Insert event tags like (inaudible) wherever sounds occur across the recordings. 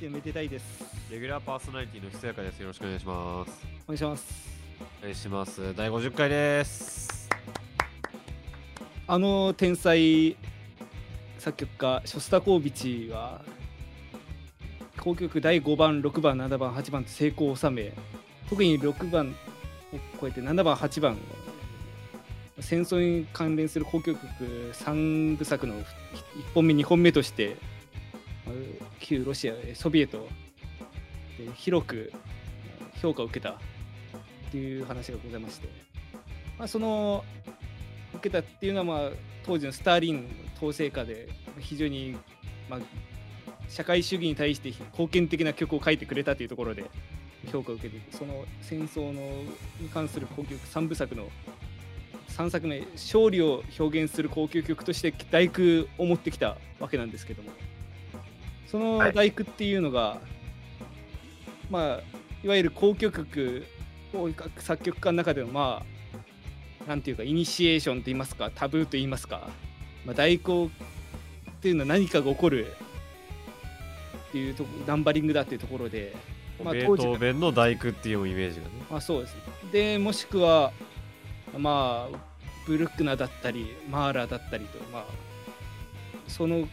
私、レギュラーパーソナリティのめでたいです。レギュラーパーソナリティのひそやかです。よろしくお願いします。お願いします。お願いします。第50回です。あの天才作曲家、ショスタコービチは、交響曲第5番、6番、7番、8番と成功を収め、特に6番を超えて7番、8番、戦争に関連する交響曲3部作の1本目、2本目として、旧ロシア、ソビエトで広く評価を受けたっていう話がございまして、まあ、その受けたっていうのは、まあ、当時のスターリン統制下で非常に、まあ、社会主義に対して貢献的な曲を書いてくれたというところで評価を受けてその戦争のに関する交響曲3部作の3作目勝利を表現する交響曲として「第九」を持ってきたわけなんですけどもその「第九」っていうのが、はい、まあいわゆる交響曲を作曲家の中でのまあなんていうかイニシエーションと言いますかタブーと言いますか、まあ、代行っていうのは何かが起こるっていうとナンバリングだっていうところで、まあ、ベートーベンの大工っていうイメージがね。まあそうですね。でもしくはまあブルックナーだったりマーラーだったりとまあその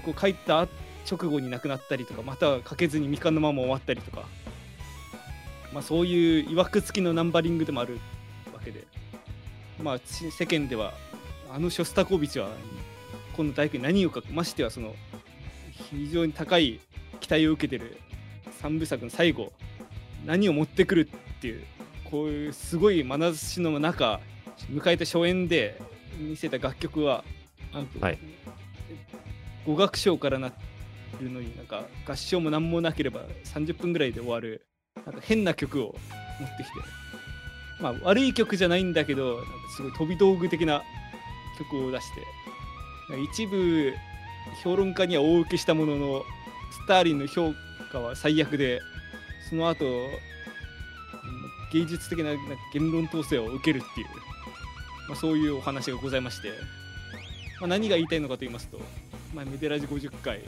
曲を書いた直後に亡くなったりとかまたは書けずに未完のまま終わったりとか、まあ、そういういわくつきのナンバリングでもあるわけで。まあ世間ではあのショスタコービチはこの大工に何を書くましてはその非常に高い期待を受けてる3部作の最後何を持ってくるっていうこういうすごい眼差しの中迎えた初演で見せた楽曲はなんと、はい、語学賞からなるのになんか合唱も何もなければ30分ぐらいで終わるなんか変な曲を持ってきて。まあ悪い曲じゃないんだけどなんかすごい飛び道具的な曲を出して。一部評論家には大受けしたもののスターリンの評価は最悪でその後芸術的な言論統制を受けるっていう、まあ、そういうお話がございまして、まあ、何が言いたいのかと言いますと、まあ、メデラジ50回、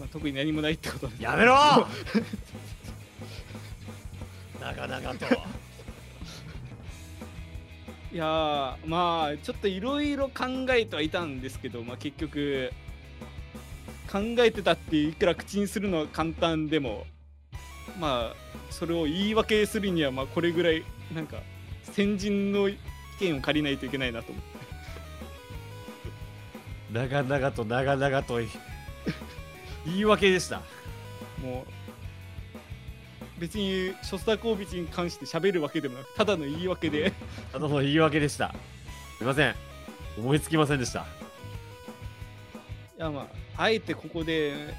まあ、特に何もないってことです。やめろ！(laughs) 長々と。いやまあちょっといろいろ考えてはいたんですけど、まあ、結局考えてたっていくら口にするのは簡単でもまあそれを言い訳するにはまあこれぐらいなんか先人の意見を借りないといけないなと思って長々と長々と (laughs) 言い訳でした。もう別にショスタコービチに関して喋るわけでもなくただの言い訳で。ただの言い訳でした。すいません。思いつきませんでした。いやまああえてここで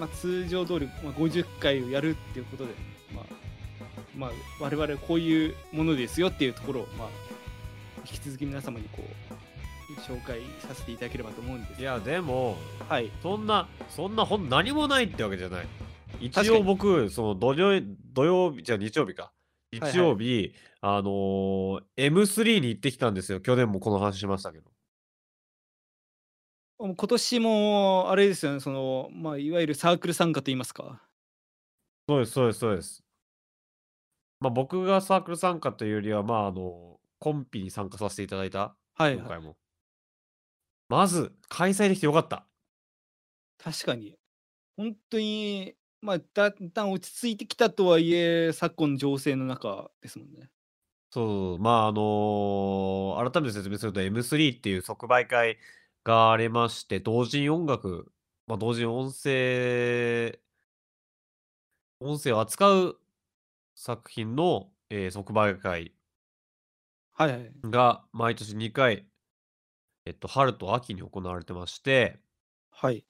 まあ、通常通り、まあ、50回をやるっていうことで、まあ、まあ、我々こういうものですよっていうところを、まあ、引き続き皆様にこう紹介させていただければと思うんですいやでも、はい、そんなそんな本何もないってわけじゃない。一応僕その土曜土曜日じゃ日曜日か。日曜日、はい。はい、あのー、M3 に行ってきたんですよ。去年もこの話しましたけど。今年もあれですよね、その、まあ、いわゆるサークル参加といいますか。そうです、そうです、そうです。まあ、僕がサークル参加というよりは、まあ、あの、コンピに参加させていただいた、はい、今回も。まず、開催できてよかった。確かに。本当に、まあ、だんだん落ち着いてきたとはいえ、昨今情勢の中ですもんね。そう、まあ、あのー、改めて説明すると M3 っていう即売会がありまして、同人音楽、まあ、同人音声、音声を扱う作品の、えー、即売会はいはい。が毎年2回、えっと、春と秋に行われてまして、はい。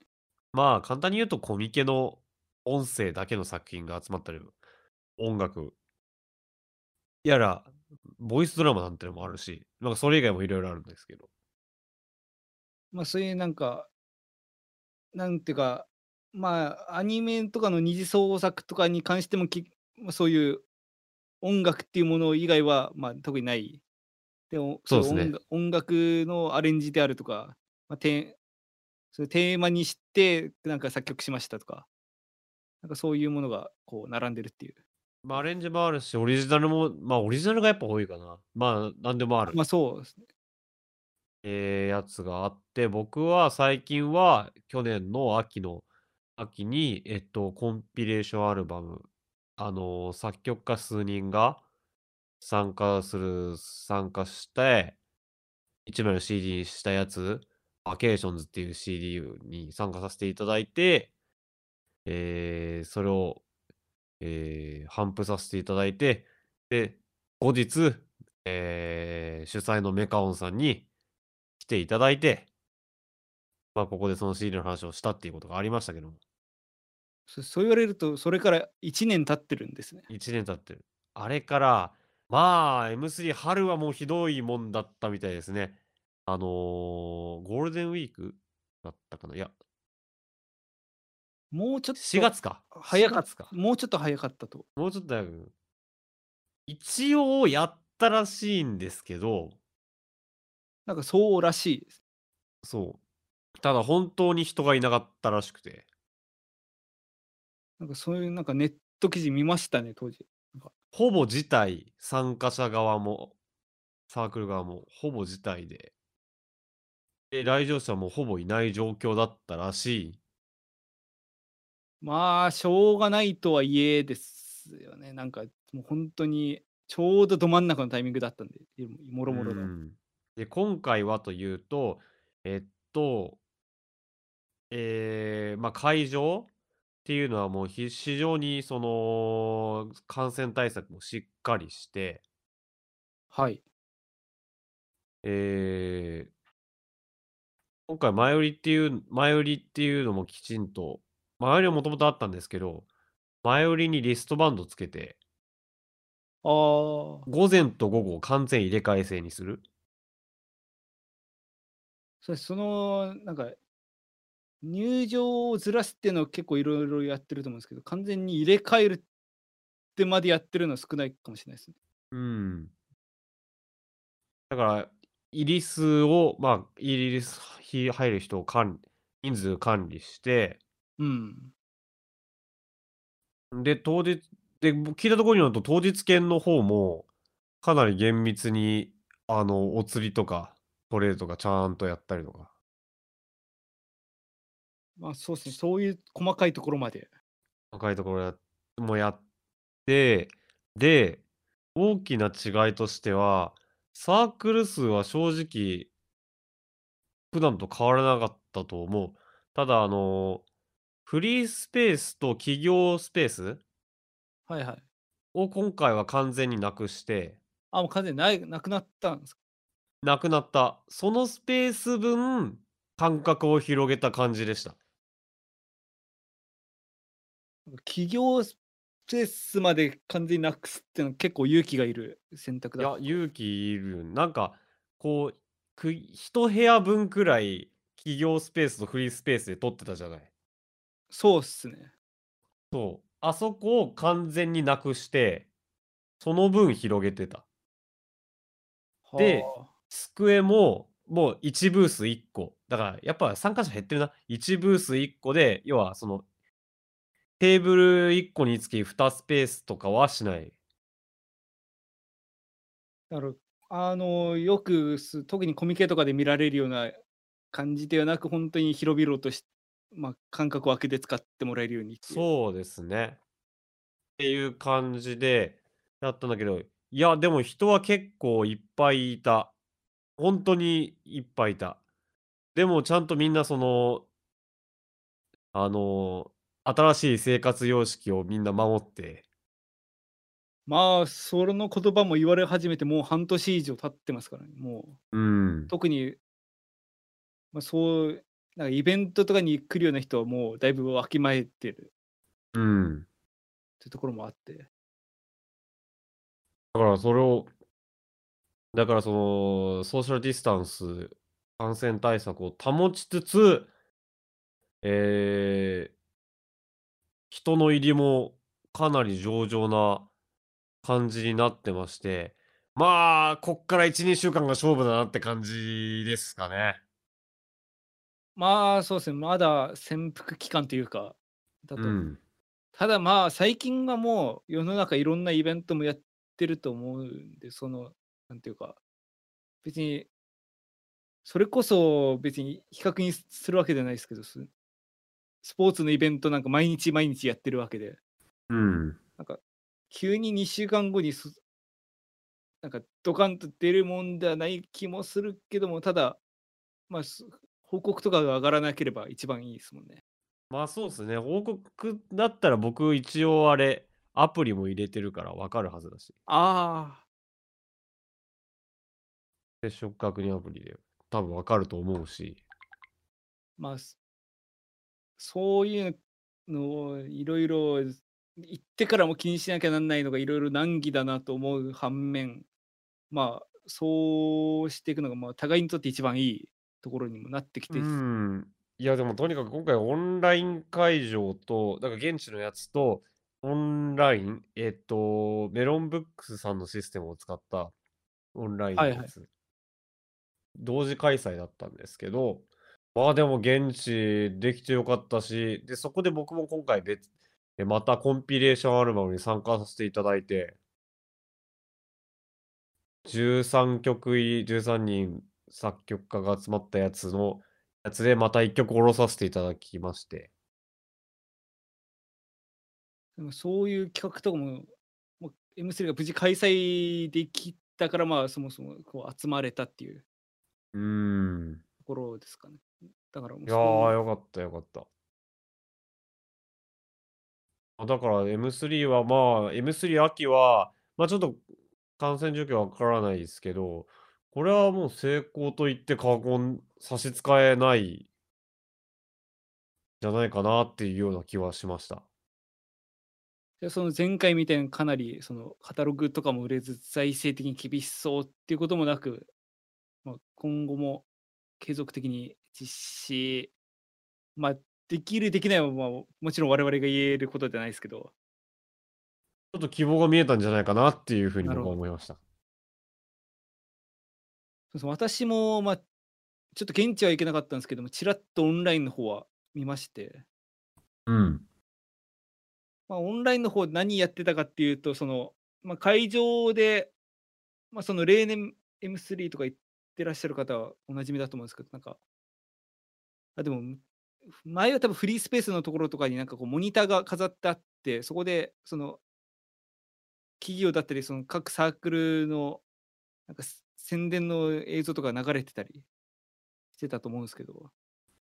まあ、簡単に言うとコミケの音声だけの作品が集まったり、音楽やら、ボイスドラマなんてのもあるし、なんかそれ以外もいろいろあるんですけど。まあ、そういうなんか、なんていうか、まあ、アニメとかの二次創作とかに関してもき、まあ、そういう音楽っていうもの以外は、まあ、特にない。でも、そうですね音楽のアレンジであるとか、まあ、てそれテーマにして、なんか作曲しましたとか、なんかそういうものがこう並んでるっていう。ま、アレンジもあるし、オリジナルも、ま、オリジナルがやっぱ多いかな。まあ、なんでもああ、る。ま、そうですね。ええ、やつがあって、僕は最近は去年の秋の秋に、えっと、コンピレーションアルバム、あの、作曲家数人が参加する参加して1枚の CD にしたやつ、バケーションズっていう CD に参加させていただいて、ええ、それを、ええ、頒布させていただいて、で、後日、ええ、主催のメカオンさんに来ていただいてま、ここでその CD の話をしたっていうことがありましたけども。そそう言われると、それから1年経ってるんですね。1年経ってる。あれから、まあ、M3 春はもうひどいもんだったみたいですね。あの、ゴールデンウィークだったかな、いやもうちょっと、4月か。早か4月か。もうちょっと早かったと。もうちょっと早く一応やったらしいんですけどなんかそうらしいです。そう。ただ本当に人がいなかったらしくて。なんかそういうなんかネット記事見ましたね、当時。ほぼ辞退、参加者側も、サークル側もほぼ辞退で。で、来場者もほぼいない状況だったらしい。まあ、しょうがないとはいえですよね。なんかもうほんとにちょうどど真ん中のタイミングだったんで、いもろうもろの。ん。で、今回はというと、えっとええ、ま、会場っていうのはもうひ非常にその感染対策もしっかりしてはい。ええ今回前売りっていう前売りっていうのもきちんと前売りはもともとあったんですけど、前売りにリストバンドつけてああ。午前と午後を完全入れ替え制にする。そそのなんか入場をずらすっていうのは結構色々やってると思うんですけど、完全に入れ替えるってまでやってるのは少ないかもしれないすね。うん。だから、入り数を、ま、入りすひ入る人をかん人数管理してうん。んで、当日で、僕聞いたところによると、当日券の方も、かなり厳密に、あの、お釣りとか、トレイとかちゃんとやったりとか。ま、そうすね、そういう細かいところまで。細かいところやもやって、で、大きな違いとしては、サークル数は正直普段と変わらなかったと思う。ただ、あの、フリースペースと企業スペースはいはい。を今回は完全に無くしてあ、もう完全にない無くなったんす無くなった。そのスペース分、間隔を広げた感じでした。企業スペースまで完全に無くすってのは結構勇気がいる選択いや、勇気いる。なんか、こう、く1部屋分くらい、企業スペースとフリースペースで取ってたじゃない。そうっすね。そう。あそこを完全に無くして、その分広げてた。で、はあ。机も、もう1ブース1個。だからやっぱ参加者減ってるな。1ブース1個で、要はそのテーブル1個につき2スペースとかはしない？なるあの、よくす特にコミケとかで見られるような感じではなく、ほんとに広々としま、間隔を空けて使ってもらえるように。そうですね。っていう感じでやったんだけど、いや、でも人は結構いっぱいいた。ほんとにいっぱいいた。でもちゃんとみんなそのあの、新しい生活様式をみんな守ってまあ、それの言葉も言われ始めてもう半年以上経ってますからね、もう。うん。特にま、そうなんかイベントとかに来るような人はもうだいぶわきまえてるうん。てところもあって。だからそれをだからその、ソーシャルディスタンス、感染対策を保ちつつええ人の入りもかなり上々な感じになってまして、まあ、こっから1、2週間が勝負だなって感じですかね。まあ、そうですね、まだ潜伏期間というか、だと。うん。ただまあ、最近はもう世の中いろんなイベントもやってると思うんで、その、なんていうか、別にそれこそ別に比較にするわけじゃないですけど、ススポーツのイベントなんか毎日毎日やってるわけで、うん。なんか急に2週間後にすなんかドカンと出るもんではない気もするけども、ただ、まあ、す報告とかが上がらなければ一番いいですもんね。まあ、そうっすね。報告だったら僕一応あれ、アプリも入れてるから分かるはずだし。ああ、接触確認アプリで多分分かると思うし。まあ、すそういうのをいろいろ言ってからも気にしなきゃなんないのがいろいろ難儀だなと思う反面、まあ、そうしていくのが、まあ、互いにとって一番いいところにもなってきうてん。いや、でもとにかく今回オンライン会場と、だから現地のやつと、オンライン、えっと、メロンブックスさんのシステムを使ったオンラインはいはい。のやつ、同時開催だったんですけど、まあでも現地できてよかったし、で、そこで僕も今回別え、またコンピレーションアルバムに参加させていただいて、13曲入り、13人作曲家が集まったやつのやつで、また1曲下ろさせていただきまして。でもそういう企画とかも、もう M3 が無事開催できたから、まあ、そもそもこう集まれたっていううーん。ところですかね。だからもういや、そういうよかったよかった。あ、だから M3 は、まあ、M3 秋は、ま、ちょっと感染状況わからないですけど、これはもう成功と言って過言差し支えないじゃないかなっていうような気はしました。で、その前回みたいにかなりそのカタログとかも売れず、財政的に厳しそうっていうこともなく、まあ、今後も継続的に実施、まあ、できるできないは、まあ、もちろん我々が言えることじゃないですけど、ちょっと希望が見えたんじゃないかなっていう風に僕。は思いました。そうそう、私も、まあ、ちょっと現地は行けなかったんですけども、ちらっとオンラインの方は見まして、うん。まあ、オンラインの方何やってたかっていうと、その、まあ、会場で、まあ、その例年 M3 とか行ってらっしゃる方はお馴染みだと思うんですけど、なんか、あ、でも、前は多分フリースペースのところとかになんかこうモニターが飾ってあって、そこでその企業だったり、その各サークルのなんかす宣伝の映像とか流れてたりしてたと思うんですけど、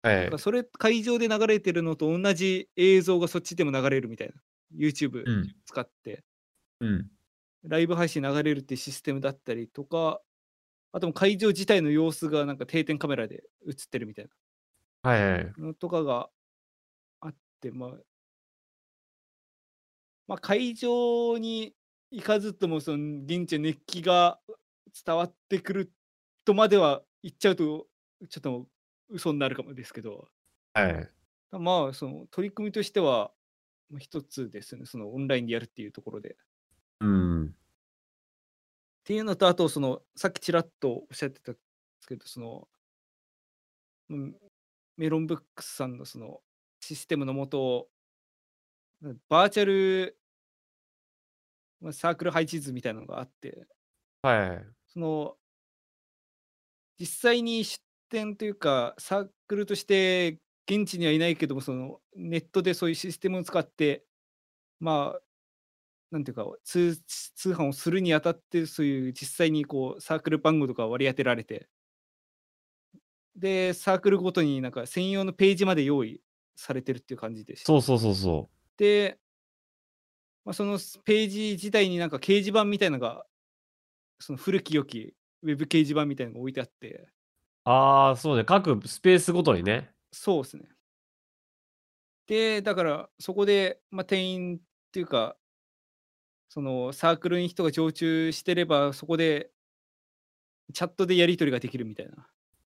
はい。それ会場で流れてるのと同じ映像がそっちでも流れるみたいな。YouTube うん。使ってうん。ライブ配信流れるってシステムだったりとか、あとも会場自体の様子がなんか定点カメラで映ってるみたいはいはい。なのとかがあって、まあ、まあ、会場に行かずともその現地の熱気が伝わってくるとまでは言っちゃうと、ちょっと嘘になるかもですけど、はい。まあ、その取り組みとしては、ま、一つですね、そのオンラインでやるっていうところで。っうん。ていうのと、あとその、さっきちらっとおっしゃってたんですけど、その、うん、メロンブックスさんのそのシステムのもと、うん、バーチャル、ま、サークル配置図みたいなのがあって、はい。その、実際に出店というか、サークルとして現地にはいないけども、そのネットでそういうシステムを使って、まあ、なんていうか、通通販をするにあたって、そういう実際にこうサークル番号とか割り当てられて、で、サークルごとになんか専用のページまで用意されてるっていう感じでして。そうそうそうそう。で、まあ、そのページ自体になんか掲示板みたいなのが、その古き良きウェブ掲示板みたいなのが置いてあってああ、そうね、各スペースごとにね。そうですね。で、だからそこで、まあ、店員っていうか、そのサークルに人が常駐してれば、そこでチャットでやり取りができるみたいな。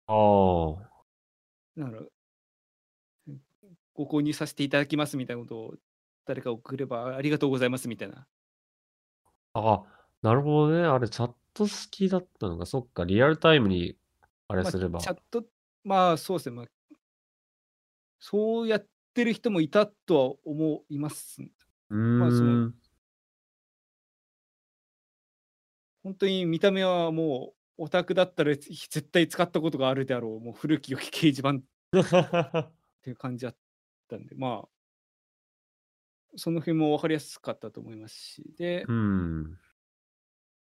ああ。だから、うん、ご購入させていただきますみたいなことを誰か送れば、ありがとうございますみたいな。あ、なるほどね。あれチャット式だったのか、そっか、リアルタイムにあれまあ、すれば。チャットまあ、そうですね、まあそうやってる人もいたとは思います。うまあ、そのーん。ほんとに見た目はもう、オタクだったら、つ絶対使ったことがあるであろう、もう古き良き掲示板。っていう感じだったんで、まあその辺も分かりやすかったと思いますし、でうーん。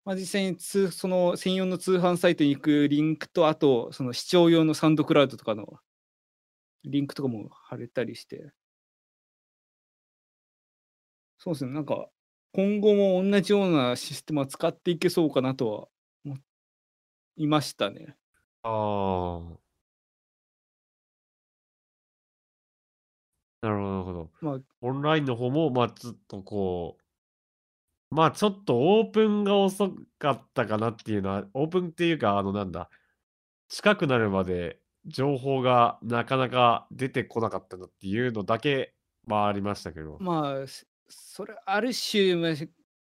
ま、実際につその専用の通販サイトに行くリンクと、あと、その視聴用のサウンドクラウドとかのリンクとかも貼れたりして。そうすね、なんか、今後もおんなじようなシステムは使っていけそうかなとは思いましたね。ああ。なるほどなるほど。まあオンラインの方も、ま、ちょっとこう、ま、ちょっとオープンが遅かったかなっていうのは、オープンっていうか、あの、なんだ、近くなるまで情報がなかなか出てこなかったなっていうのだけはありましたけど。まあ、すそれある種、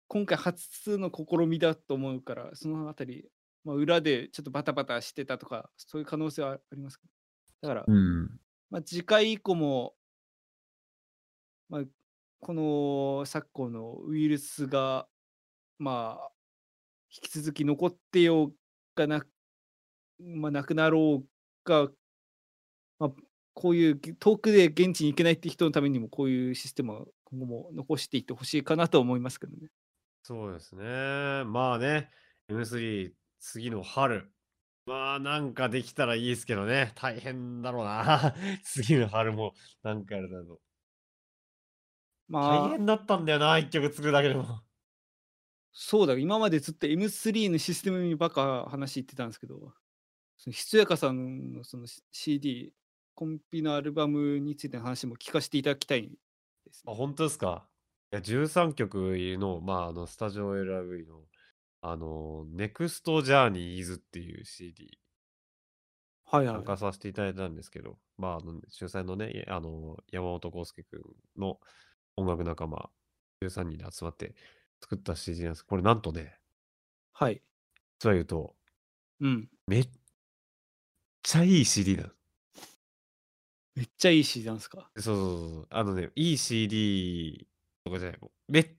今回初の試みだと思うから、そのあたり、ま、裏でちょっとバタバタしてたとか、そういう可能性はあります。だから、うん。ま、次回以降もま、この昨今のウイルスが、まあ、引き続き残ってようがなま、なくなろうがま、こういうぎ遠くで現地に行けないって人のためにも、こういうシステムは今後も残していって欲しいかなと思いますけどね。そうですね。まあね、M3、次の春、まあ、なんかできたらいいすけどね、大変だろうな。(laughs) 次の春もなんかやるだろ大まあ変だったんだよな、1曲作るだけでも。そうだ、今までずっと M3 のシステムにばっか話行ってたんすけど、そのひつやかさんのその、し CD、コンピのアルバムについての話も聞かしていただきたいですあ、ね。ほんとですか？いや、13曲いの、まあ、あの、スタジオ LIV の、あの、Next Journeys っていう CD はいはい。参加させていただいたんですけど、まあ、あの、主催のね、いあの、山本康介くんの音楽仲間13人で集まって作った CD なんす。これなんとねはい。実は言うとうん。めっちゃいい CD なの。めっちゃいい CD なんすか？そうそうそうそう。あのね、いい CD とかじゃない、もう、めっ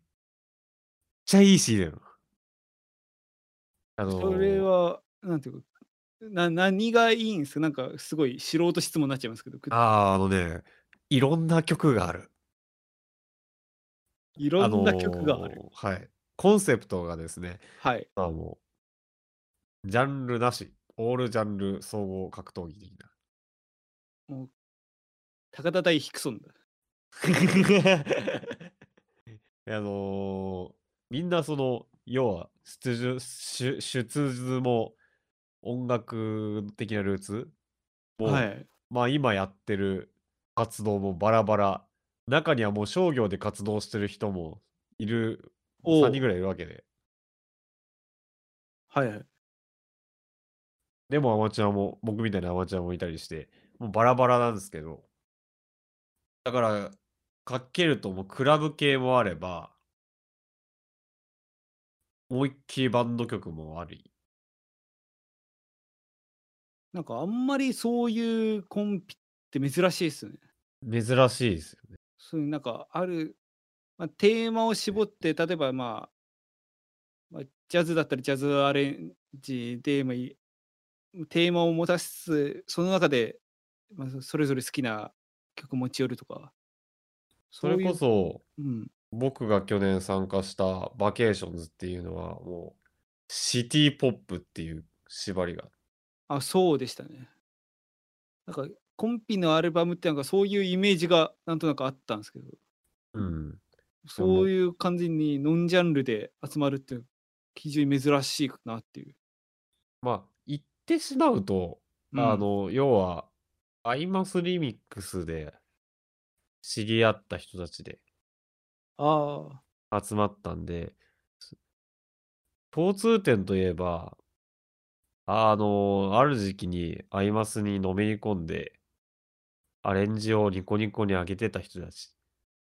ちゃいい CD なの。あそれのは、なんていうか、な何がいいんすか？なんかすごい素人質問なっちゃいますけど、くああ、あのね、いろんな曲がある。あいろんな曲がある。の、はい。コンセプトがですね、はい。まあ、もうジャンルなし、オールジャンル総合格闘技的な。もう高田対ヒクソンだ。(laughs) あの、みんなその、要は、すつじゅしゅ出自も音楽的なルーツ？も、はい。まあ、今やってる活動もバラバラ。中にはもう商業で活動してる人もいる、おお。3人ぐらいいるわけで。はいはい。でもアマチュアも、僕みたいなアマチュアもいたりして、もうバラバラなんすけど。だから、かけるともうクラブ系もあれば思いっきりバンド曲もあり。なんかあんまりそういうコンピって珍しいっすよね。珍しいですよね。そういうなんかある、ま、テーマを絞って、例えば、まあま、ジャズだったらジャズアレンジで、ま、いテーマを持たす、その中で、ま、そそれぞれ好きな曲持ち寄るとか。それこそ、うん。僕が去年参加したバケーションズっていうのは、もう、シティポップっていう縛りがあ、そうでしたね。なんかコンピのアルバムってなんかそういうイメージがなんとなくあったんすけど。うん。そういう完全にノンジャンルで集まるって非常に珍しいかなっていう。ま、言ってしまうと、うん。あの、要は、アイマスリミックスで知り合った人たちでああ。集まったんで、す共通点といえばあの、ある時期にアイマスにのめり込んでアレンジをニコニコに上げてた人たち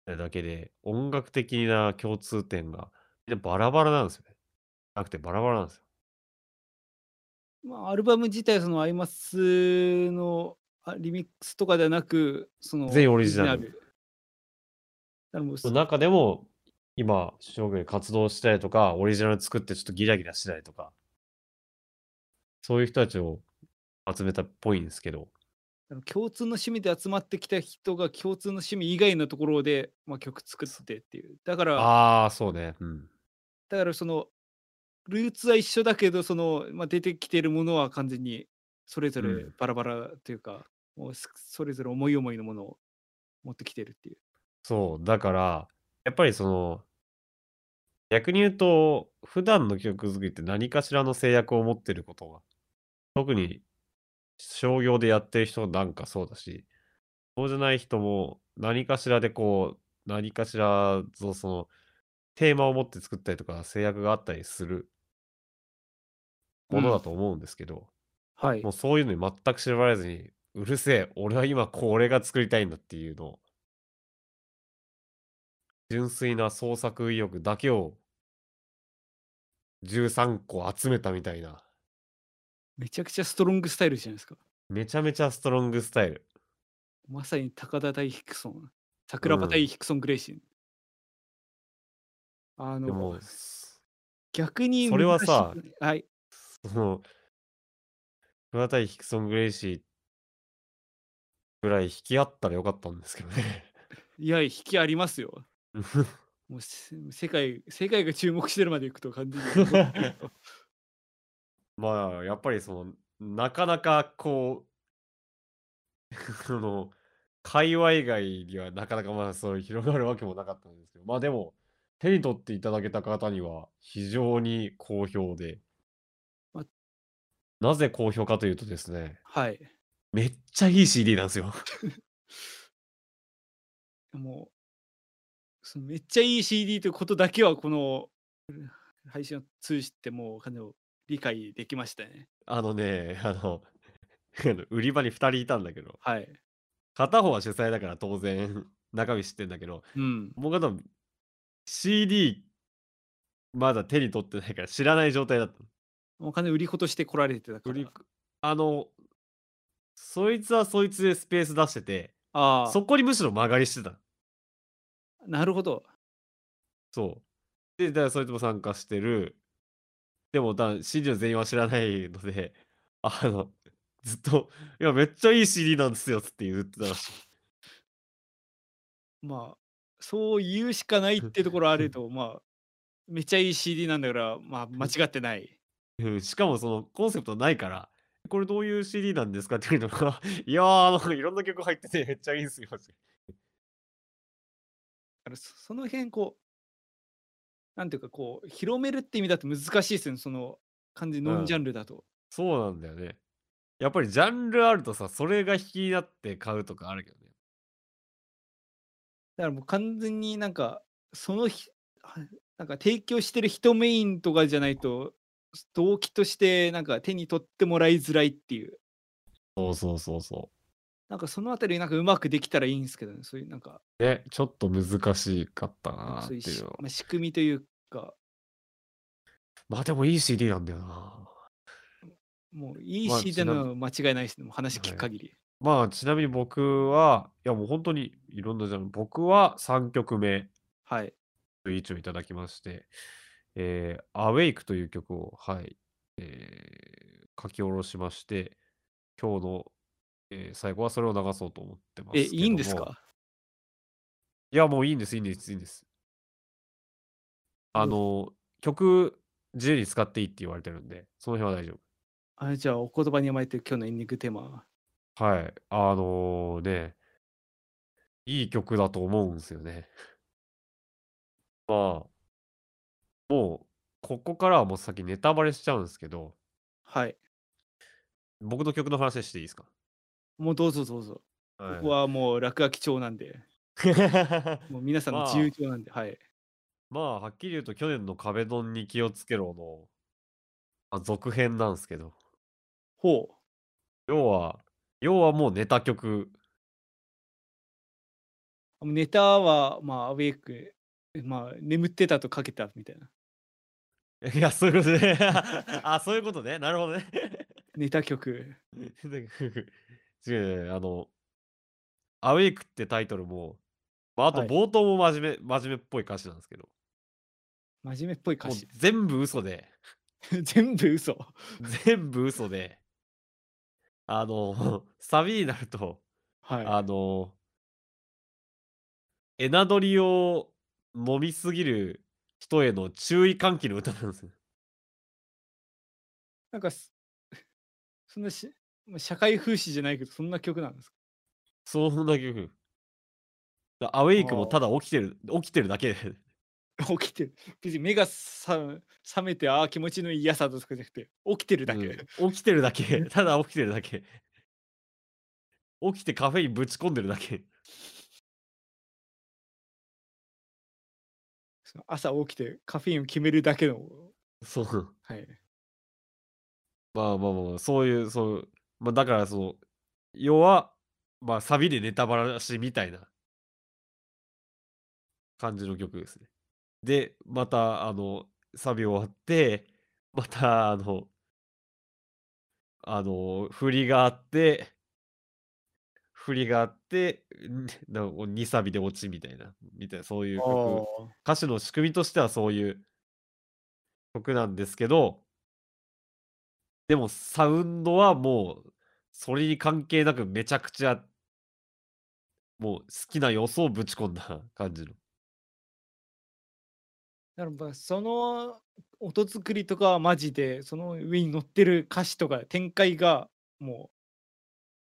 だけで、音楽的な共通点が、みんなバラバラなんすよね。なくてバラバラなんすよ。ま、アルバム自体そのアイマスのあ、リミックスとかではなく、その、全員オリジナル。中でも、今、将軍活動したりとか、オリジナル作ってちょっとギラギラしてたりとか、そういう人たちを集めたっぽいんですけど、共通の趣味で集まってきた人が共通の趣味以外のところで、まあ、曲作ってっていう。だから、ああ、そうね。うん。だからその、ルーツは一緒だけど、その、まあ、出てきているものは完全にそれぞれうんバラバラというか、もうすそれぞれ思い思いのものを持ってきてるっていう。そう、だから、やっぱりその、逆に言うと、普段の曲作りって何かしらの制約を持ってることが、特に商業でやってる人なんかそうだし、そうじゃない人も何かしらでこう、何かしらそその、テーマを持って作ったりとか制約があったりするものだと思うんですけど、はいもう。そういうのに全く縛られずに、うるせえ、俺は今これが作りたいんだっていうのを、純粋な創作意欲だけを13個集めたみたいな、めちゃくちゃストロングスタイルじゃないですか。めちゃめちゃストロングスタイル。まさに高田対ヒクソン、桜庭対ヒクソン・グレイシン。あの、でも、す逆にそれはさはい。その、桑田ヒクソン・グレイシーぐらい引き合ったらよかったんですけどね。いや、引きありますよ。(laughs) もうせ世界、世界が注目してるまでいくと完全に。まあ、やっぱりその、なかなかこう、(laughs) その、界隈外にはなかなかまあそう広がるわけもなかったんですけど、まあでも、手に取っていただけた方には非常に好評でま。なぜ好評かというとですね、はい。めっちゃいい CD なんですよ。(laughs) もう、そのめっちゃいい CD ということだけは、このうん配信を通じてもう完全に理解できましたね。あのね、あの、売り場に2人いたんだけど、はい。片方は主催だから当然中身知ってんだけど、うん。もう片方 CD まだ手に取ってないから知らない状態だったの。もう完全に売り子として来られてたから。あの、そいつはそいつでスペース出してて、あそこにむしろ曲がりしてた。あ、なるほど。そう。で、だからそいつも参加してる。でも、だ CD の全員は知らないので、(laughs) あの、ずっと、いや、めっちゃいい CD なんですよって言ってたらしい。(laughs) まあ、そう言うしかないってところあると、(laughs) まあ、めっちゃいい CD なんだから、まあ、間違ってない。うん、しかもそのコンセプトないから、これどういう CD なんですかっていうのが、いやー、あの、いろんな曲入っててめっちゃいいんすよ。だからそその辺こう、なんていうかこう、広めるって意味だと難しいですよね、その完全にノンジャンルだと。そうなんだよね。やっぱりジャンルあるとさ、それが引きになって買うとかあるけどね。だからもう完全になんか、そのひはなんか提供してる人メインとかじゃないと、動機としてなんか手に取ってもらいづらいっていう、そうそうそうそなんかそのあたりなんかうまくできたらいいんですけどね、そういうなんか、う。ね、ちょっと難しかったなっていうのは。まあ、仕組みというか、まあでもいい CD なんだよな。もういいまあ CD ちなのは間違いないですね、もう話聞く限り。まあちなみに僕は、いやもう本当にいろんなジャンル、僕は3曲目はい。という位置をいただきまして、えー、Awake という曲を、はい、えー書き下ろしまして、今日の、えー最後はそれを流そうと思ってますえ、けども。いいんですか？いや、もういいんです、いいんです、いいんです。あの、曲自由に使っていいって言われてるんで、その辺は大丈夫。あじゃあ、お言葉に甘えて今日のエンディングテーマは。はい。あのね、いい曲だと思うんですよね。(laughs) まあ、もう、ここからはもう先ネタバレしちゃうんですけど、はい。僕の曲の話していいですか？もうどうぞどうぞ。はいここはもう落書き帳なんで、(laughs) もう皆さんのまあ自由帳なんで、はい。まあ、はっきり言うと去年の壁ドンに気をつけろの、あ続編なんですけど、ほ要は、要はもうネタ曲、う。ネタは、まあ、アウェイク、まあ、眠ってたとかけたみたいな。いや、そういうことね。(laughs) あ、そういうことね。なるほどね。ネタ曲。(laughs) 違う違う、あの、アウェイクってタイトルも、まあ、あとはい。冒頭も真面目真面目っぽい歌詞なんですけど、真面目っぽい歌もう詞。全部嘘で、(laughs) 全部嘘。全部嘘で、あの、(laughs) サビになると、はい。あの、エナドリを飲みすぎる人への注意喚起の歌なんですよ。なんかす、そんなしま、社会風刺じゃないけど、そんな曲なんですか？そんな曲。だアウェイクもたあだ起きてる起きてるだけ (laughs) 起きてる。別に目がさ覚めて、ああ、気持ちのいい嫌さとかじゃなくて、起きてるだけ。うん、起きてるだけ、(laughs) ただ起きてるだけ。起きてカフェインぶち込んでるだけ。朝起きてカフェインを決めるだけのそう。はい。まあまあまあまあ、そういう、そう、ま、だからその、要は、まあ、サビでネタバラシみたいな感じの曲ですね。で、またあの、サビ終わって、またあのあの、振りがあって振りがあって、ん、なお2サビで落ちみたいなみたいな、そういうあ曲あ。歌詞の仕組みとしてはそういう曲なんですけどでもサウンドはもう、それに関係なくめちゃくちゃもう好きな要素をぶち込んだ感じの。なるば、その音作りとかはマジで、その上に乗ってる歌詞とか展開が、も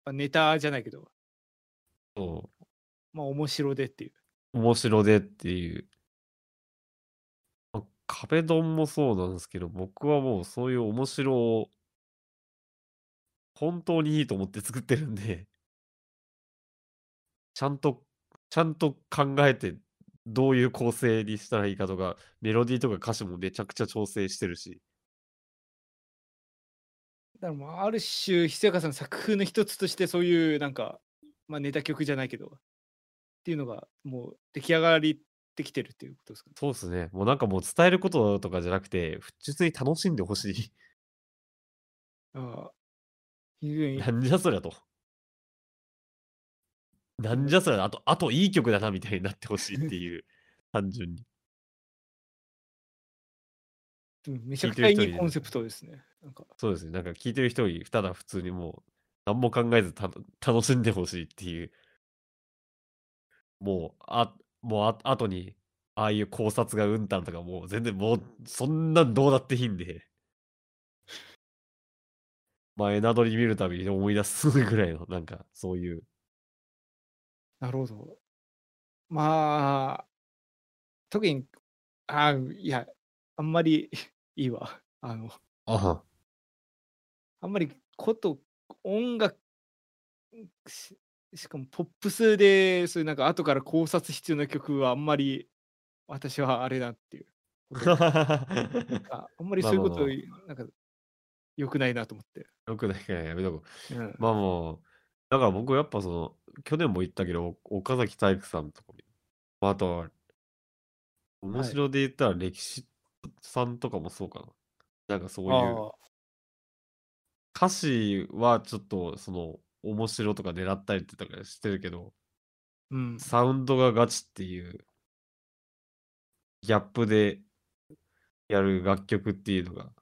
う、あ、ネタじゃないけどそう。ま、面白でっていう。面白でっていうま、壁ドンもそうなんすけど、僕はもうそういう面白を本当にいいと思って作ってるんで (laughs) ちゃんとちゃんと考えて、どういう構成にしたらいいかとか、メロディーとか歌詞もめちゃくちゃ調整してるし。だからもう、ある種、ひせやかさん作風の一つとして、そういうなんか、ま、ネタ曲じゃないけどっていうのが、もう出来上がりってきてるっていうことですかね？そうっすね。もうなんかもう伝えることとかじゃなくて、普通に楽しんで欲しい。ああ。なんじゃそりゃと。なんじゃそりゃ、あとあといい曲だなみたいになって欲しいっていう、単純に。うん、めちゃくちゃいいコンセプトですね。なんか。そうですね、なんか聞いてる人に、ただ普通にもう、なんも考えず、たの楽しんで欲しいっていうもう、あもう、あ後に、ああいう考察がうんたんとかもう全然もう、そんなんどうだっていいんで。ま、エナドリ見るたびに思い出すぐらいの、なんかそういうなるほど。まあ特に、ああ、いや、あんまりいいわ。(laughs) あのあは。あんまり、こと音楽ん、ししかもポップスで、そういうなんか後から考察必要な曲はあんまり、私はあれだっていう。(laughs) あ、あんまりそういうこと、なんか良くないなと思って。良くないからやめとこう。うん。まあ、もう、だから僕やっぱその、去年も言ったけど、岡崎体育さんとか、ま、あとは面はい。白で言ったら歴史さんとかもそうかな。なんかそういう。歌詞はちょっとその、面白とか狙ったりってとかしてるけどうん。サウンドがガチっていうギャップでやる楽曲っていうのが好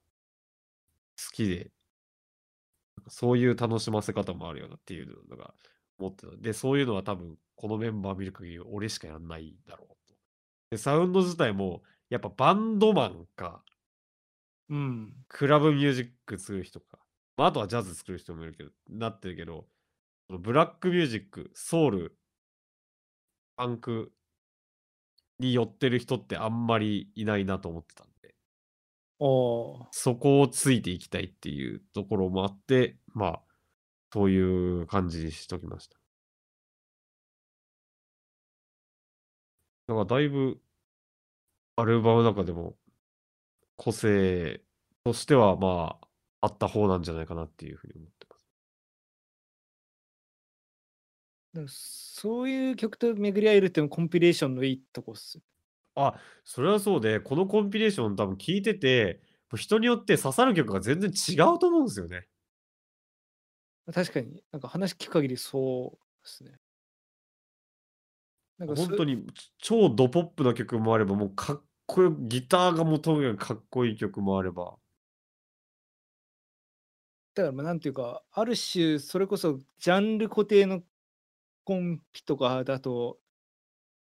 きでそういう楽しませ方もあるよなっていうのが思ってた。で、そういうのは多分、このメンバー見る限り、俺しかやんないだろうと。で、サウンド自体も、やっぱバンドマンかうん。クラブミュージック作る人か、ま、あとはジャズ作る人もいるけどなってるけど、そのブラックミュージック、ソウルパンクに寄ってる人ってあんまりいないなと思ってた。そこをついていきたいっていうところもあって、まあ、そういう感じにしときました。だからだいぶアルバムの中でも個性としては、まあ、あった方なんじゃないかなっていう風に思ってます。そういう曲と巡り合えるっていうのコンピレーションのいいとこっす。あ、それはそうで、このコンピレーション多分聴いてて、も、人によって刺さる曲が全然違うと思うんすよね。確かに、なんか話聞く限りそうですね。なんかそ本当にち超ドポップな曲もあれば、もうかっこよギターがもうとにかくかっこいい曲もあれば。だからまあなんていうか、ある種それこそジャンル固定のコンピとかだと、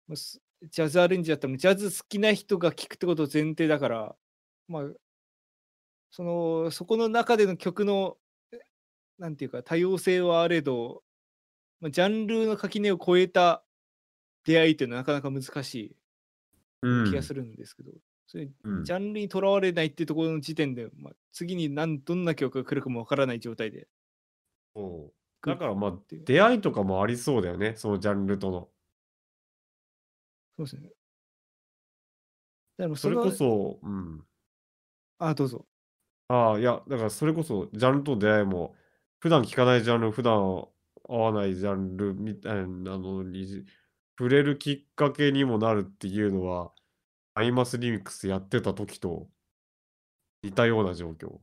まあすジャズアレンジだったらジャズ好きな人が聴くってことを前提だから、まあ、そのそこの中での曲のえなんていうか多様性はあれど、まあ、ジャンルの垣根を越えた出会いっていうのはなかなか難しうん。い気がするんですけど、そういううんジャンルにとらわれないっていうところの時点で、まあ、次に何どんな曲が来るかもわからない状態でだからまあ出会いとかもありそうだよね、そのジャンルとの。そうですね。でもそれのこそ、うん。あ、どうぞ。ああ、いや、だからそれこそ、ジャンルとの出会いも、普段聴かないジャンル、普段合わないジャンルみたいなのに、触れるきっかけにもなるっていうのは、アイマスリミックスやってた時と似たような状況。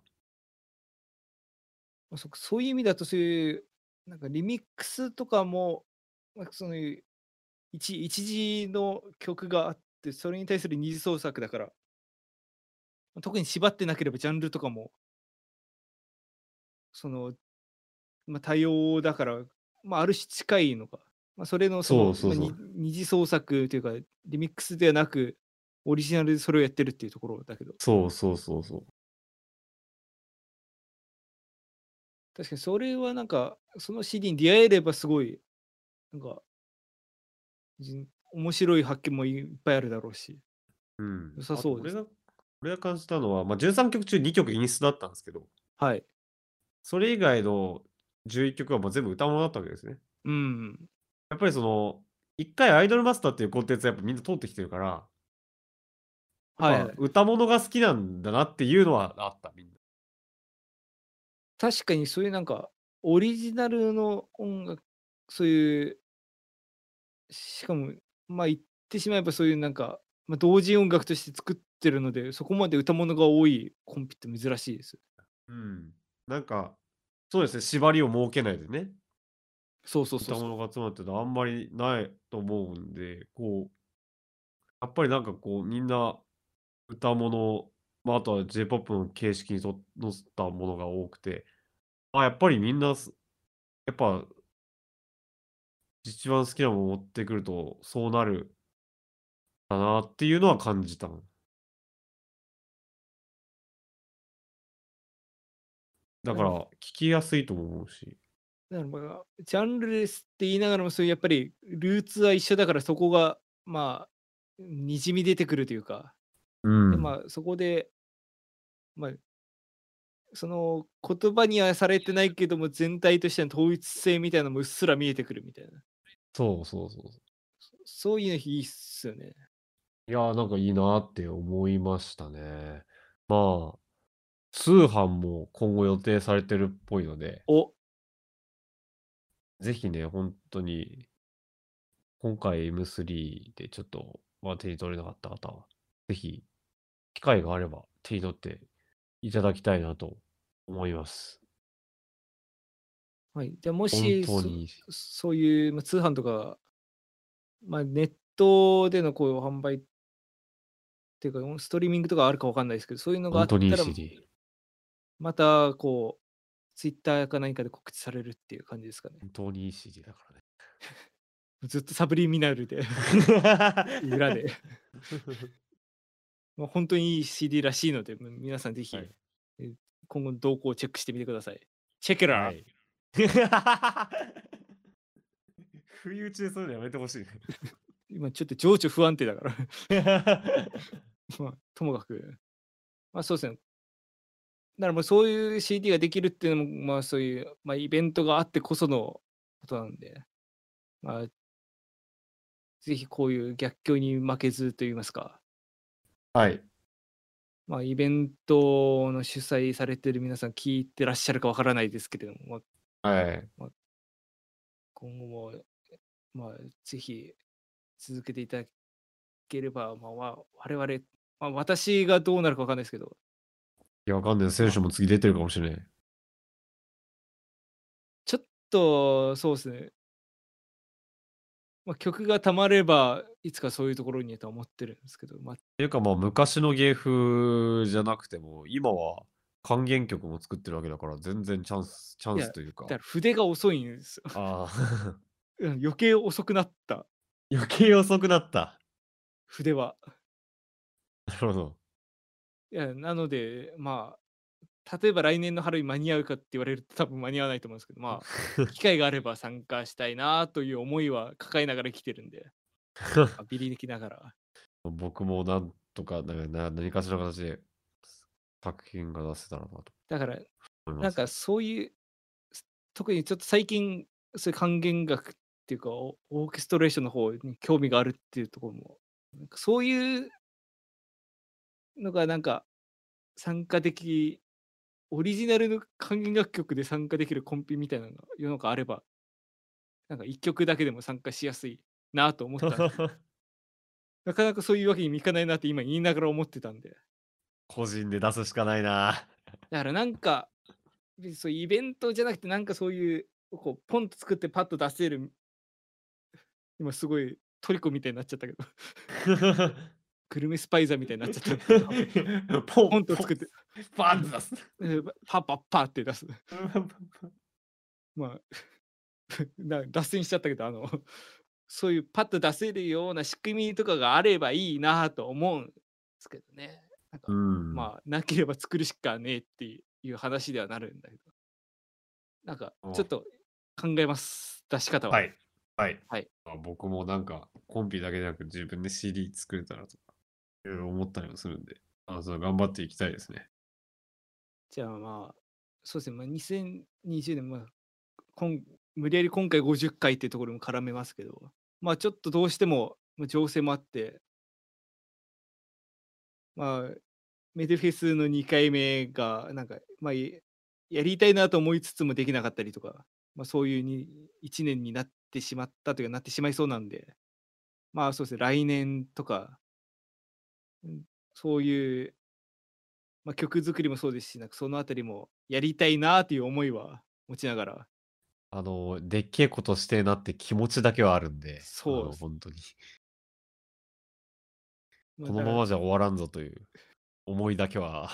まあそそういう意味だと、そういう、なんかリミックスとかも、まあ、その一一時の曲があって、それに対する二次創作だから、まあ特に縛ってなければジャンルとかも、その、まあ、多様だから、まあ、ある種近いのか。まあ、それのその二次創作というか、リミックスではなく、オリジナルでそれをやってるっていうところだけど、そうそうそうそう。確かにそれはなんか、その CD に出会えればすごい、なんか、じ面白い発見もいっぱいあるだろうし。うん。良さそうです俺が、感じたのは、まあ、13曲中2曲インストだったんですけど、はい。それ以外の11曲はもう全部歌物だったわけですね。うん。やっぱりその、一回アイドルマスターっていうコンテンツはやっぱみんな通ってきてるから、はい、歌物が好きなんだなっていうのはあった、みんな。確かにそういうなんか、オリジナルの音楽、そういう、しかも、まあ言ってしまえばそういうなんか、まあ、同時音楽として作ってるので、そこまで歌物が多いコンピって珍しいです。うん。なんか、そうですね、縛りを設けないでね、そうそうそう歌そう。物が集まってるのはあんまりないと思うんで、こう、やっぱりなんかこう、みんな歌物、まあ、あとは J-POP の形式にと乗せたものが多くて、まあ、やっぱりみんなす、やっぱ、一番好きなものを持ってくると、そうなるだなっていうのは感じたの。だから、うん聞きやすいとも思うし。だからまあ、ジャンルレスって言いながらも、そういうやっぱりルーツは一緒だから、そこが、まあ、にじみ出てくるというか、うんでまあ、そこで、まあ、その言葉にはされてないけども、全体としての統一性みたいなのもうっすら見えてくるみたいな。そうそうそう。そそういうのいいっすよね。いやー、なんかいいなって思いましたね。まあ、通販も今後予定されてるっぽいので、おぜひね、本当に、今回 M3 でちょっと、まあ、手に取れなかった方は、ぜひ、機会があれば手に取っていただきたいなと思います。はい。じゃあ、もし。そ、そういうまあ通販とか、まあ、ネットでのこう販売っていうか、ストリーミングとかあるかわかんないですけど、そういうのがあったら。またこう、ツイッターか何かで告知されるっていう感じですかね。本当にいい CD だからね。(laughs) ずっとサブリミナルで、(laughs) 裏で。(laughs) まあ本当にいい CD らしいので、ま皆さんぜひ、はいえ今後の動向をチェックしてみてください。チェックラー、はい。(laughs) 不意打ちでそういうのやめてほしいね。今ちょっと情緒不安定だから。(laughs) まあ、ともかく、まあそうですね。だからもうそういう CD ができるっていうのも、まあそういう、まあ、イベントがあってこそのことなんで、まあ、ぜひこういう逆境に負けずといいますか、はい。まあイベントの主催されてる皆さん聞いてらっしゃるかわからないですけれども、まあはい。今後も、まあぜひ続けていただければ、まあわ我々、まあ私がどうなるかわかんないですけど、いや、わかんない。選手も次出てるかもしれない。と、そうですね。まあ、曲がたまれば、いつかそういうところにとは思ってるんですけど、まあ、ていうか、まあ、昔の芸風じゃなくても、今は還元曲も作ってるわけだから、全然チャンスチャンスというか。だから筆が遅いんですよ。ああ、(laughs) うん、余計遅くなった、余計遅くなった。筆は。(laughs) なるほど。いや、なので、まあ、例えば来年の春に間に合うかって言われると多分間に合わないと思うんですけど、まあ、機会があれば参加したいなという思いは抱えながら来てるんで、(laughs) まあビリできながら。僕もなんとか、なんかな何かしらの形で作品が出せたらなとだから。なんかそういう、す特にちょっと最近、そういう還元楽っていうか、オオーケストレーションの方に興味があるっていうところも、そういうのがなんか参加でき、オリジナルの還元楽曲で参加できるコンピみたいなのが世の中あれば、なんか一曲だけでも参加しやすいなと思ったなかなかそういうわけにもいかないなって今言いながら思ってたんで。個人で出すしかないな。だからなんか、そうイベントじゃなくて、なんかそういう、こう、ポンと作ってパッと出せる、今すごいトリコみたいになっちゃったけど、(laughs) グルメスパイザーみたいになっちゃったけど、ポポンと作って、バンと出す。えパッパッパって出す。まあ、(laughs) な脱線しちゃったけど、あの、そういうパッと出せるような仕組みとかがあればいいなと思うんですけどね。なんかうん。まあ、なければ作るしかねえっていう話ではなるんだけど。なんか、あちょっと考えます。出し方は。はい。はい。はいあ僕もなんか、コンピだけじゃなく自分で CD 作れたらとか、いろいろ思ったりもするんで、あそれ頑張っていきたいですね。じゃあまあ、そうですね。まあ、2020年、まあ、今無理やり今回50回っていうところも絡めますけど、まあちょっとどうしても、まあ、情勢もあって、まあ、メデフェスの2回目が、なんか、まあ、ややりたいなと思いつつもできなかったりとか、まあ、そういうに1年になってしまったというか、なってしまいそうなんで、まあそうですね、来年とか、うんそういう、まあ、曲作りもそうですし、なんかそのあたりもやりたいなという思いは持ちながら、あの、でっけえことしてえなって気持ちだけはあるんで、そう本当に。このままじゃ終わらんぞという思いだけは。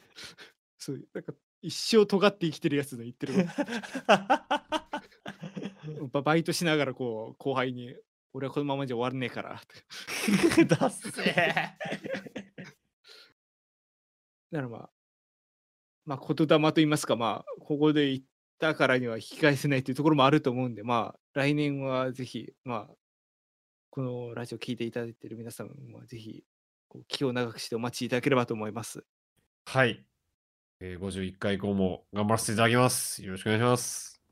(laughs) そうなんか一生尖って生きてるやつの言ってること (laughs) ババイトしながらこう後輩に「俺はこのままじゃ終わらねえから」だっせー。(laughs) だからまあまあ言霊と言いますかまあここで言ったからには引き返せないというところもあると思うんでまあ来年はぜひまあこのラジオ聞いていただいている皆さんもぜひ気を長くしてお待ちいただければと思います。はい。えー、51回以降も頑張らせていただきます。よろしくお願いします。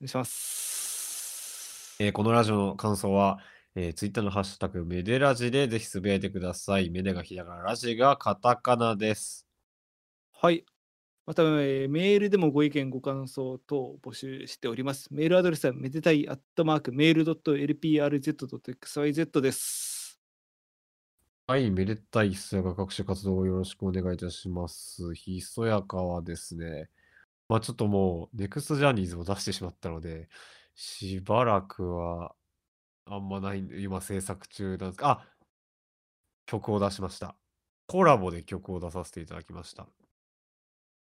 お願いします。えーこのラジオの感想は、えー、ツイッターのハッシュタグメデラジでぜひつぶやいてください。メデがひらがな、ラジがカタカナです。はい。また、えーメールでもご意見、ご感想等を募集しております。メールアドレスはめでたいアットマークメール .lprz.xyz です。はい、めでたいひそやか各種活動をよろしくお願いいたします。ひそやかはですね、まあちょっともう、ネクストジャーニーズを出してしまったので、しばらくはあんまない、今制作中なんですが、あ曲を出しました。コラボで曲を出させていただきました。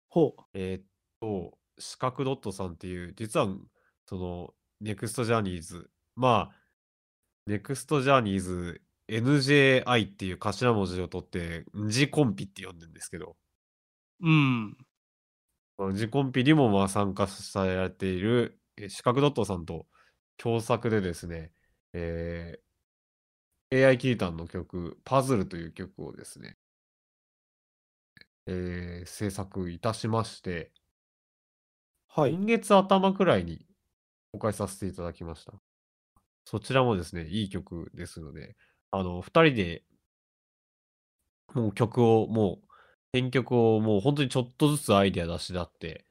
ほう。えーっと、四角ドットさんっていう、実は、その、ネクストジャーニーズ、まあ、ネクストジャーニーズ NJI っていう頭文字を取って、ンジコンピって呼んでるんですけど、うん。まあンジコンピにもまあ参加されている、えー四角ドットさんと共作でですね、えー AI キータンの曲、パズルという曲をですね、えー制作いたしまして、はい。今月頭くらいに公開させていただきました。そちらもですね、いい曲ですので、あの、二人で、もう曲を、もう、編曲をもう本当にちょっとずつアイデア出し合って、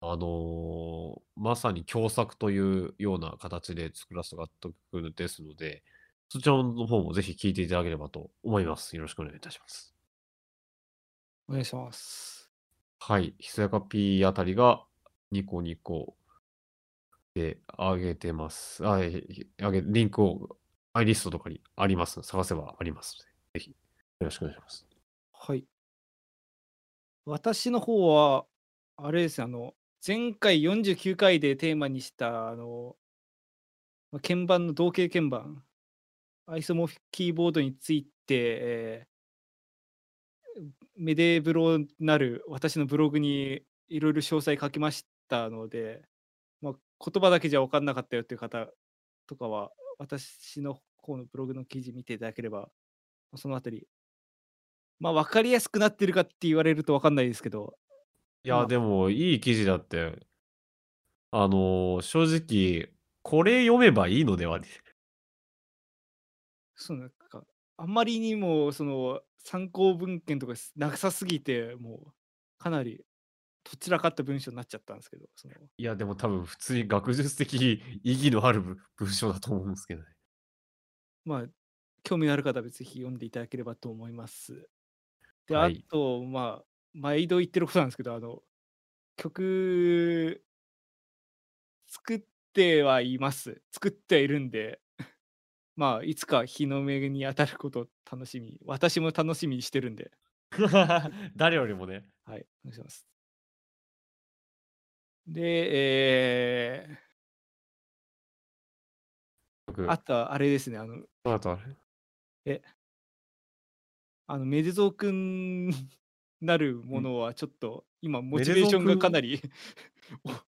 あのーまさに共作というような形で作らせた曲ですので、そちらの方もぜひ聴いていただければと思います。よろしくお願いいたします。お願いします。はい。ひそやか P あたりがニコニコでてあげてます。あ、えあげリンクを、アイリストとかにあります。探せばありますので、ぜひ、よろしくお願いします。はい。私の方は、あれですね、あの、前回49回でテーマにした、あの、まあ鍵盤の同型鍵盤、アイソモフキーボードについて、えーメデブロなる私のブログにいろいろ詳細書きましたので、まあ、言葉だけじゃ分かんなかったよっていう方とかは、私の方のブログの記事見ていただければ、そのあたり、まあ、分かりやすくなってるかって言われると分かんないですけど、いや、まあでも、いい記事だって。あの、正直、これ読めばいいのではね。そうなんか、あんまりにもその参考文献とかすなさすぎて、もうかなりどちらかった文章になっちゃったんですけど、そのいや、でも多分普通に学術的意義のある文文章だと思うんですけどね。まあ、興味のある方はぜひ読んでいただければと思います。で、あはい。と、まあ、毎度言ってることなんですけど、あの、曲、作ってはいます。作ってはいるんで、まあ、いつか日の目に当たることを楽しみ、私も楽しみにしてるんで、(laughs) 誰よりもね。はい、お願いします。で、えー、僕。あとはあれですね、あの、あとあれ？え、あの、メデゾーくんなるもんのはちょっと今モチベーションがかくなんり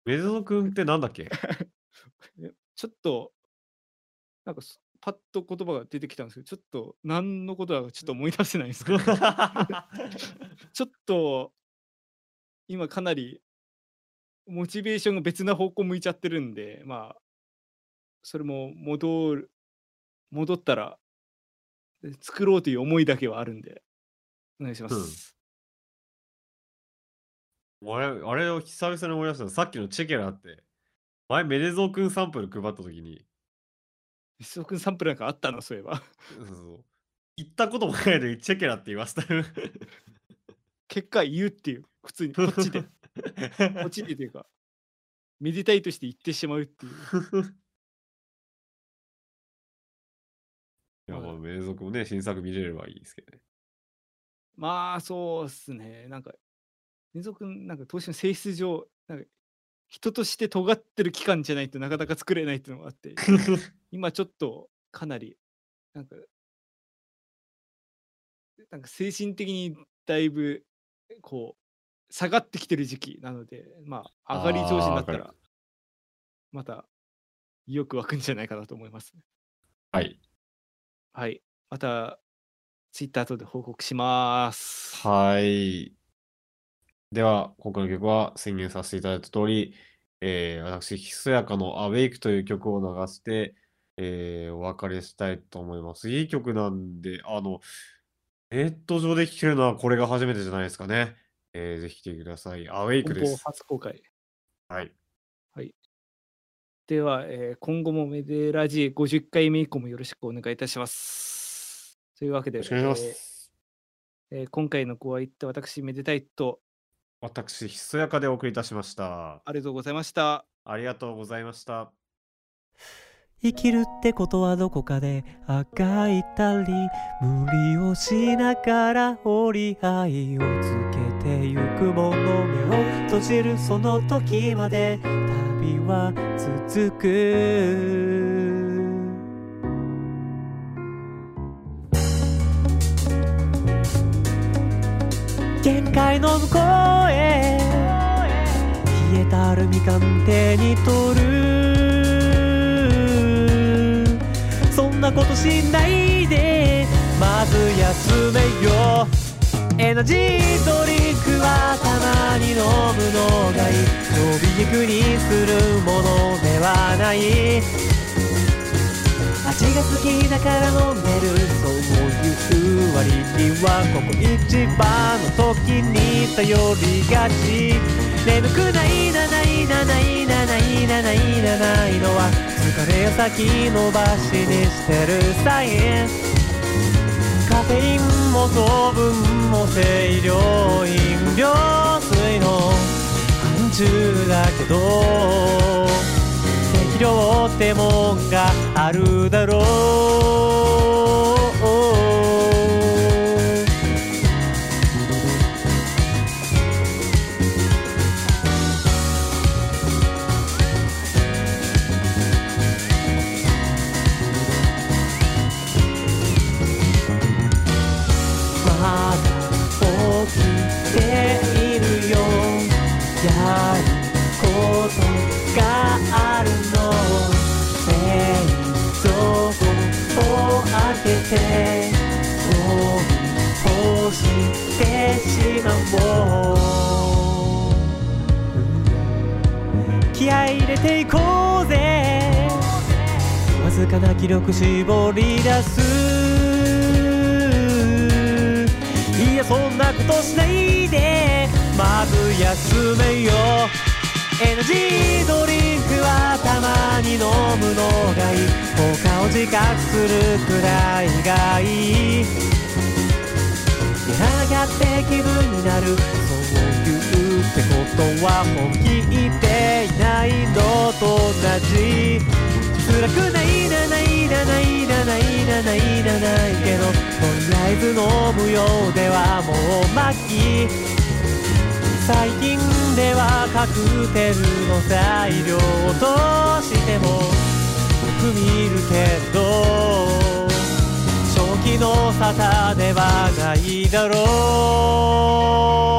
メデゾくんってなんだっけ？(laughs) えちょっと、なんかすパッと言葉が出てきたんですけど、ちょっと何のことだかちょっと思い出せないんですけど、(laughs) ちょっと今かなりモチベーションが別な方向向いちゃってるんで、まあ、それも戻る戻ったら、え作ろうという思いだけはあるんで、お願いしまうん。す。あれ、あれを久々に思い出したの、さっきのチェケラって、前メデゾーくんサンプル配った時に、メデゾーくんサンプルなんかあったの、そういえば。そうそう言ったこともないのにチェケラって言わせたよ。結果言うっていう、普通にこっちで、(laughs) こっちでというか、めでたいとして言ってしまうっていう。いや、まあ、まあ、メデゾーくんもね、新作見れればいいですけどね。まあ、そうっすね。なんか、メデゾーくん、なんか投資の性質上、なんか人として尖ってる期間じゃないとなかなか作れないっていうのがあって、(laughs) 今ちょっとかなり、なんか、なんか精神的にだいぶ、こう、下がってきてる時期なので、まあ、上がり調子に。なったら、また、意欲湧くんじゃないかなと思いますね。はい。はい。また、ツイッター等で報告します。はい。では、今回の曲は宣言させていただいた通り、えー、私、ひそやかのアウェイクという曲を流して、えー、お別れしたいと思います。いい曲なんで、あの、ネット上で聴けるのはこれが初めてじゃないですかね。えー、ぜひ聴いてください。アウェイクです。初公開。はい。はい。では、えー今後もメデラジ50回目以降もよろしくお願いいたします。というわけでよろし、くお願いしまえーす。えー今回のご相手、私、めでたいと、私、ひそやかでお送りいたしました。ありがとうございました。ありがとうございました。生きるってことはどこかであがいたり無理をしながら折り合いをつけてゆくもの目を閉じるその時まで旅は続く限界の向こうへ。消えたアルミ缶手に取る。そんなことしないで。まず休めよ。エナジードリンクはたまに飲むのがいい。飛び肉にするものではない。味が好きだから飲んでるそういう割にはここ一番の時に頼りがち眠くないなないなないなないなないなないのは疲れを先延ばしにしてるサインカフェインも糖分も清涼飲料水の範疇だけど肥料ってもんがあるだろう。気合入れていこうぜ。わずかな気力絞り出す。いやそんなことしないで。まず休めよ。エナジードリンクはたまに飲むのがいい。効果を自覚するくらいがいい。やらなきゃって気分になる。そう言うってことは本気言っていないのと同じ辛くないなないなないなないなないなないけどとりあえず飲むようではもう末期最近ではカクテルの材料としてもよく見るけど正気の沙汰ではないだろう。